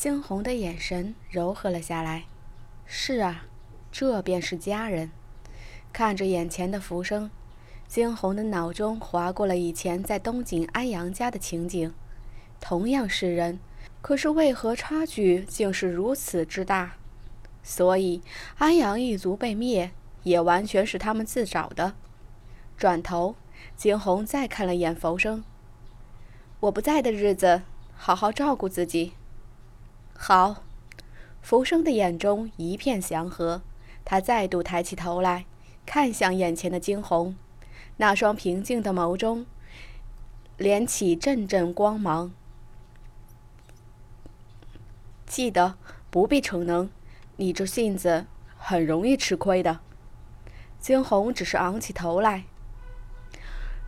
惊鸿的眼神柔和了下来。是啊，这便是家人。看着眼前的浮生，惊鸿的脑中划过了以前在东景安阳家的情景。同样是人，可是为何差距竟是如此之大？所以安阳一族被灭，也完全是他们自找的。转头，惊鸿再看了眼浮生。我不在的日子，好好照顾自己。好，浮生的眼中一片祥和。他再度抬起头来，看向眼前的惊鸿，那双平静的眸中，连起阵阵光芒。记得不必逞能，你这性子很容易吃亏的。惊鸿只是昂起头来，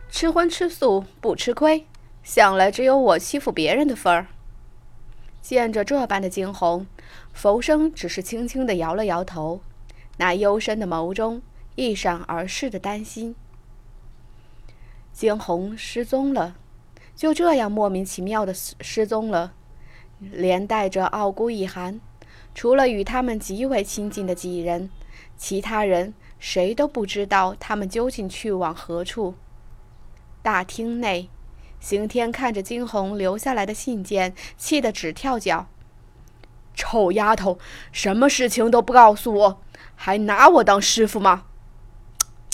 吃荤吃素不吃亏。想来只有我欺负别人的份儿。见着这般的惊鸿，浮生只是轻轻地摇了摇头，那幽深的眸中一闪而逝的担心。惊鸿失踪了，就这样莫名其妙的失失踪了，连带着傲孤一寒。除了与他们极为亲近的几人，其他人谁都不知道他们究竟去往何处。大厅内。刑天看着惊鸿留下来的信件，气得直跳脚。臭丫头，什么事情都不告诉我，还拿我当师傅吗？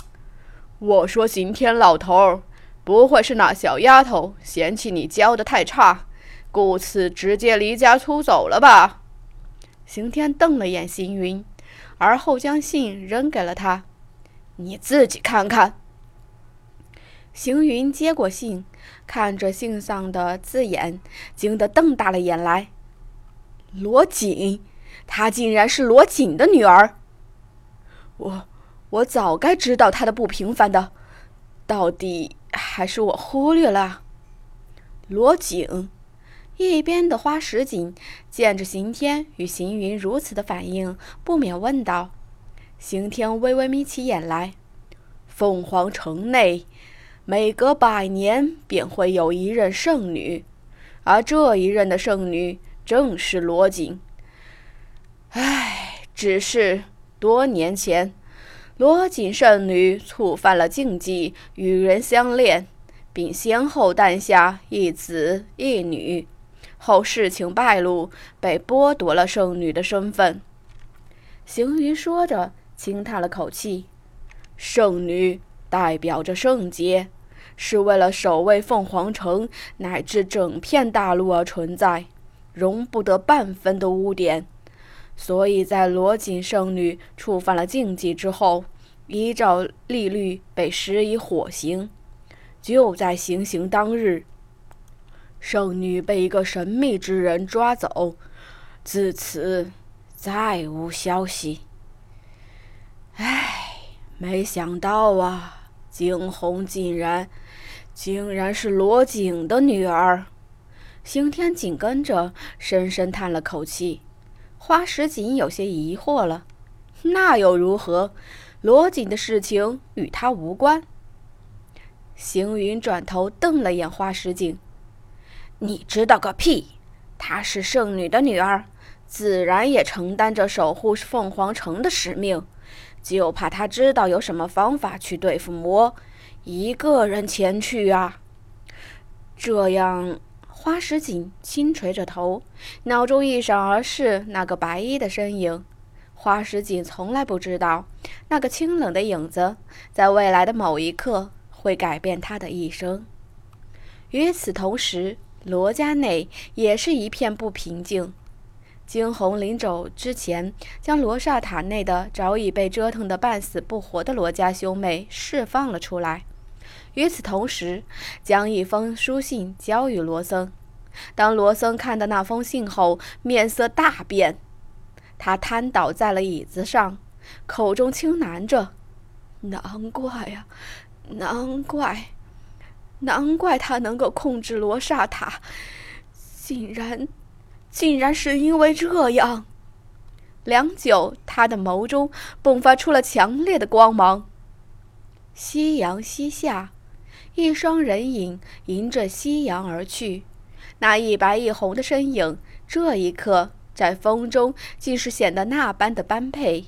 我说刑天老头，不会是那小丫头嫌弃你教的太差，故此直接离家出走了吧？刑天瞪了眼邢云，而后将信扔给了他。你自己看看。邢云接过信，看着信上的字眼，惊得瞪大了眼来。罗锦，她竟然是罗锦的女儿！我，我早该知道她的不平凡的，到底还是我忽略了。罗锦，一边的花石锦见着刑天与邢云如此的反应，不免问道。刑天微微眯起眼来，凤凰城内。每隔百年便会有一任圣女，而这一任的圣女正是罗锦。唉，只是多年前，罗锦圣女触犯了禁忌，与人相恋，并先后诞下一子一女。后事情败露，被剥夺了圣女的身份。行云说着，轻叹了口气：“圣女代表着圣洁。”是为了守卫凤凰城乃至整片大陆而存在，容不得半分的污点。所以在罗锦圣女触犯了禁忌之后，依照例律被施以火刑。就在行刑当日，圣女被一个神秘之人抓走，自此再无消息。唉，没想到啊！惊鸿竟然，竟然是罗景的女儿。刑天紧跟着深深叹了口气。花石锦有些疑惑了：“那又如何？罗景的事情与他无关。”行云转头瞪了眼花石锦：“你知道个屁！她是圣女的女儿，自然也承担着守护凤凰城的使命。”就怕他知道有什么方法去对付魔，一个人前去啊！这样，花石锦轻垂着头，脑中一闪而逝那个白衣的身影。花石锦从来不知道，那个清冷的影子，在未来的某一刻会改变他的一生。与此同时，罗家内也是一片不平静。惊鸿临走之前，将罗刹塔内的早已被折腾得半死不活的罗家兄妹释放了出来。与此同时，将一封书信交予罗僧。当罗僧看到那封信后，面色大变，他瘫倒在了椅子上，口中轻喃着：“难怪呀，难怪，难怪他能够控制罗刹塔，竟然……”竟然是因为这样，良久，他的眸中迸发出了强烈的光芒。夕阳西下，一双人影迎着夕阳而去，那一白一红的身影这一刻，在风中竟是显得那般的般配。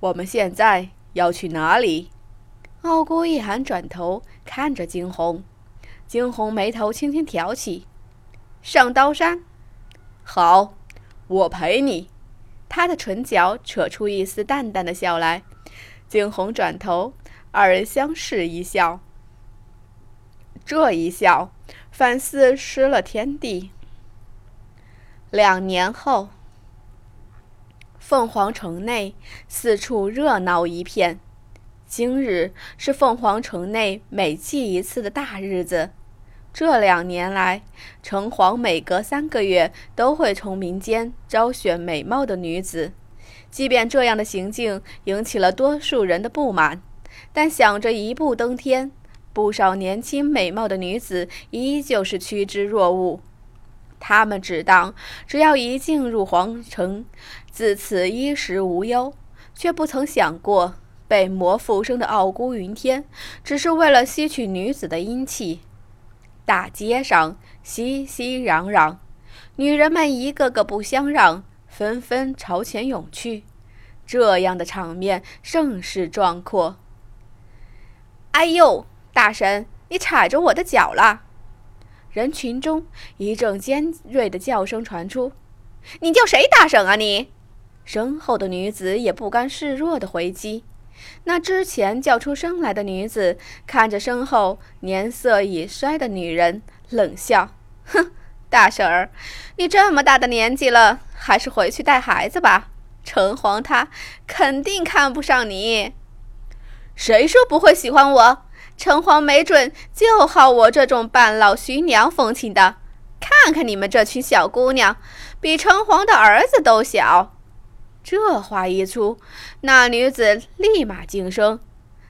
我们现在要去哪里？傲孤一寒转头看着惊鸿，惊鸿眉头轻轻挑起，上刀山。好，我陪你。他的唇角扯出一丝淡淡的笑来。惊鸿转头，二人相视一笑。这一笑，反似失了天地。两年后，凤凰城内四处热闹一片。今日是凤凰城内每祭一次的大日子。这两年来，城隍每隔三个月都会从民间招选美貌的女子。即便这样的行径引起了多数人的不满，但想着一步登天。不少年轻美貌的女子依旧是趋之若鹜，他们只当只要一进入皇城，自此衣食无忧，却不曾想过被魔附身的傲孤云天只是为了吸取女子的阴气。大街上熙熙攘攘，女人们一个个不相让，纷纷朝前涌去，这样的场面甚是壮阔。哎呦！大神，你踩着我的脚了！人群中一阵尖锐的叫声传出：“你叫谁大婶啊你？”身后的女子也不甘示弱的回击。那之前叫出声来的女子看着身后年色已衰的女人，冷笑：“哼，大婶儿，你这么大的年纪了，还是回去带孩子吧。城隍他肯定看不上你。谁说不会喜欢我？”城隍没准就好我这种半老徐娘风情的。看看你们这群小姑娘，比城隍的儿子都小。这话一出，那女子立马惊声。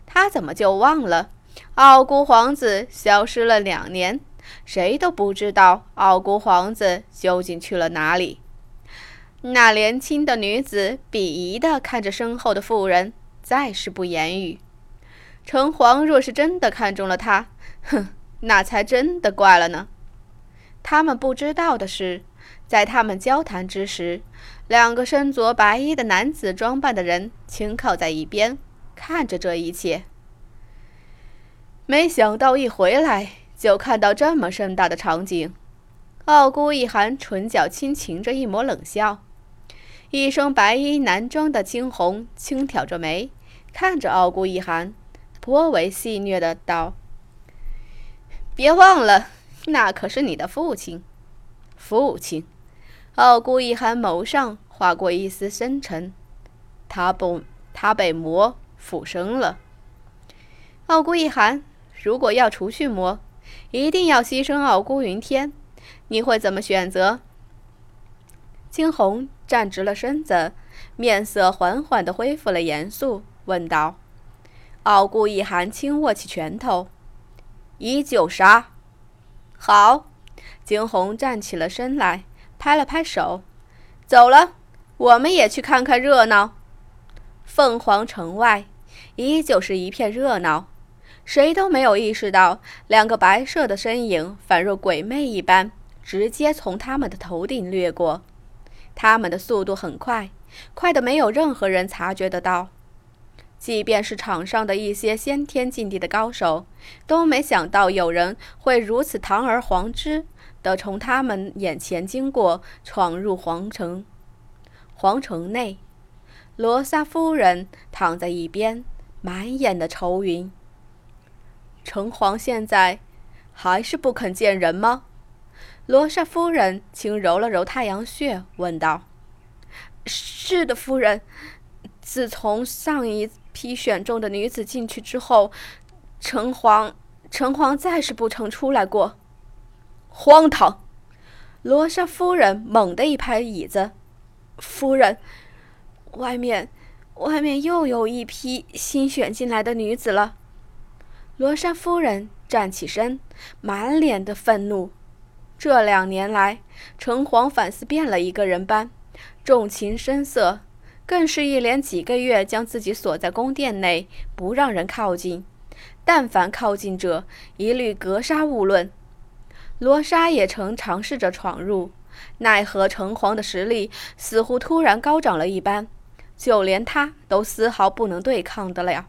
她怎么就忘了傲孤皇子消失了两年？谁都不知道傲孤皇子究竟去了哪里。那年轻的女子鄙夷地看着身后的妇人，再是不言语。城隍若是真的看中了他，哼，那才真的怪了呢。他们不知道的是，在他们交谈之时，两个身着白衣的男子装扮的人轻靠在一边，看着这一切。没想到一回来就看到这么盛大的场景。傲孤一寒唇角轻噙着一抹冷笑，一身白衣男装的惊鸿轻挑着眉，看着傲孤一寒。颇为戏谑的道：“别忘了，那可是你的父亲。”父亲，傲孤一寒眸上划过一丝深沉。他不，他被魔附身了。傲孤一寒，如果要除去魔，一定要牺牲傲孤云天。你会怎么选择？惊鸿站直了身子，面色缓缓的恢复了严肃，问道。傲孤一寒轻握起拳头，依旧杀。好，惊鸿站起了身来，拍了拍手，走了。我们也去看看热闹。凤凰城外依旧是一片热闹，谁都没有意识到两个白色的身影仿若鬼魅一般，直接从他们的头顶掠过。他们的速度很快，快的没有任何人察觉得到。即便是场上的一些先天境地的高手，都没想到有人会如此堂而皇之的从他们眼前经过，闯入皇城。皇城内，罗莎夫人躺在一边，满眼的愁云。城隍现在还是不肯见人吗？罗莎夫人轻揉了揉太阳穴，问道：“是的，夫人。自从上一……”批选中的女子进去之后，城隍城隍再是不曾出来过。荒唐！罗莎夫人猛地一拍椅子：“夫人，外面外面又有一批新选进来的女子了。”罗莎夫人站起身，满脸的愤怒。这两年来，城隍反思变了一个人般，重情深色。更是一连几个月将自己锁在宫殿内，不让人靠近。但凡靠近者，一律格杀勿论。罗莎也曾尝试着闯入，奈何城隍的实力似乎突然高涨了一般，就连他都丝毫不能对抗得了。